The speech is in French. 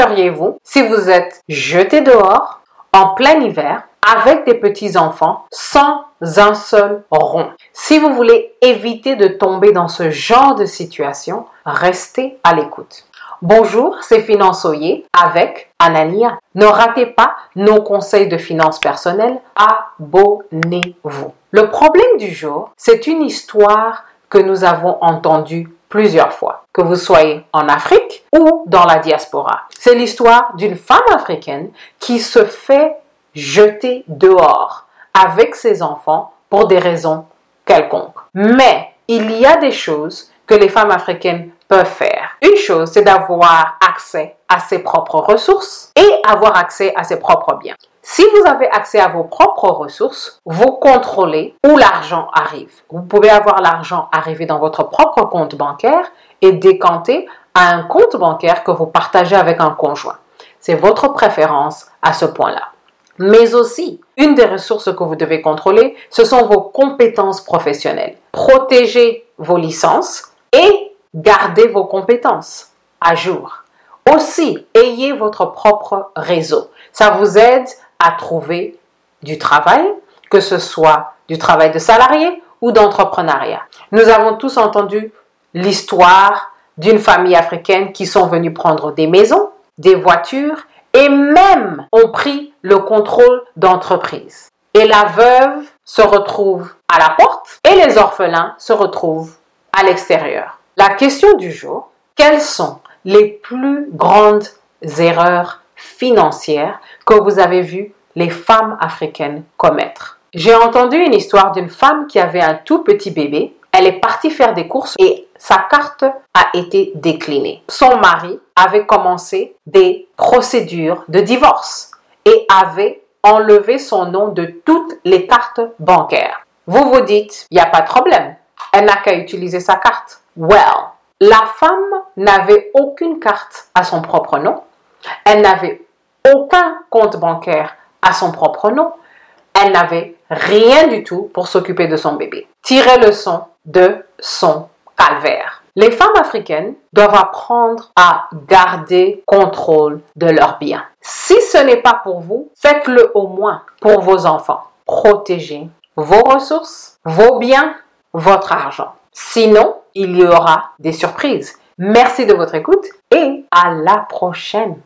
feriez-vous si vous êtes jeté dehors en plein hiver avec des petits-enfants sans un seul rond? Si vous voulez éviter de tomber dans ce genre de situation, restez à l'écoute. Bonjour, c'est Finançoyer avec Anania. Ne ratez pas nos conseils de finances personnelles. Abonnez-vous. Le problème du jour, c'est une histoire que nous avons entendue plusieurs fois, que vous soyez en Afrique ou dans la diaspora. C'est l'histoire d'une femme africaine qui se fait jeter dehors avec ses enfants pour des raisons quelconques. Mais il y a des choses que les femmes africaines peuvent faire. Une chose, c'est d'avoir accès à ses propres ressources et avoir accès à ses propres biens. Si vous avez accès à vos propres ressources, vous contrôlez où l'argent arrive. Vous pouvez avoir l'argent arriver dans votre propre compte bancaire et décanter à un compte bancaire que vous partagez avec un conjoint. C'est votre préférence à ce point-là. Mais aussi, une des ressources que vous devez contrôler, ce sont vos compétences professionnelles. Protégez vos licences et gardez vos compétences à jour. Aussi, ayez votre propre réseau. Ça vous aide à trouver du travail, que ce soit du travail de salarié ou d'entrepreneuriat. Nous avons tous entendu l'histoire d'une famille africaine qui sont venus prendre des maisons, des voitures et même ont pris le contrôle d'entreprise. Et la veuve se retrouve à la porte et les orphelins se retrouvent à l'extérieur. La question du jour, quelles sont les plus grandes erreurs financières que vous avez vu les femmes africaines commettre J'ai entendu une histoire d'une femme qui avait un tout petit bébé. Elle est partie faire des courses et sa carte a été déclinée. Son mari avait commencé des procédures de divorce et avait enlevé son nom de toutes les cartes bancaires. Vous vous dites, il n'y a pas de problème. Elle n'a qu'à utiliser sa carte. Well, la femme n'avait aucune carte à son propre nom. Elle n'avait aucun compte bancaire à son propre nom. Elle n'avait rien du tout pour s'occuper de son bébé. Tirez leçon de son calvaire. Les femmes africaines doivent apprendre à garder contrôle de leurs biens. Si ce n'est pas pour vous, faites-le au moins pour vos enfants. Protégez vos ressources, vos biens, votre argent. Sinon, il y aura des surprises. Merci de votre écoute et à la prochaine.